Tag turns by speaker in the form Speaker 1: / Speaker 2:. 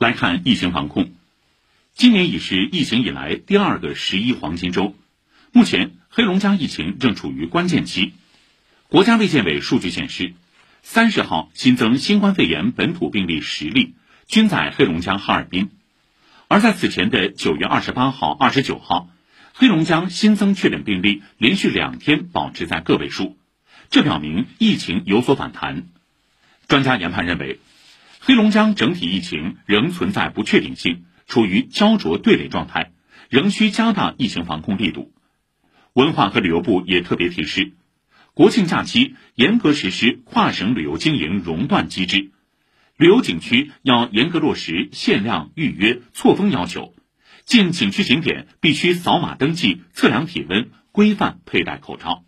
Speaker 1: 来看疫情防控，今年已是疫情以来第二个十一黄金周，目前黑龙江疫情正处于关键期。国家卫健委数据显示，三十号新增新冠肺炎本土病例十例，均在黑龙江哈尔滨。而在此前的九月二十八号、二十九号，黑龙江新增确诊病例连续两天保持在个位数，这表明疫情有所反弹。专家研判认为。黑龙江整体疫情仍存在不确定性，处于焦灼对垒状态，仍需加大疫情防控力度。文化和旅游部也特别提示，国庆假期严格实施跨省旅游经营熔断机制，旅游景区要严格落实限量预约、错峰要求，进景区景点必须扫码登记、测量体温、规范佩戴口罩。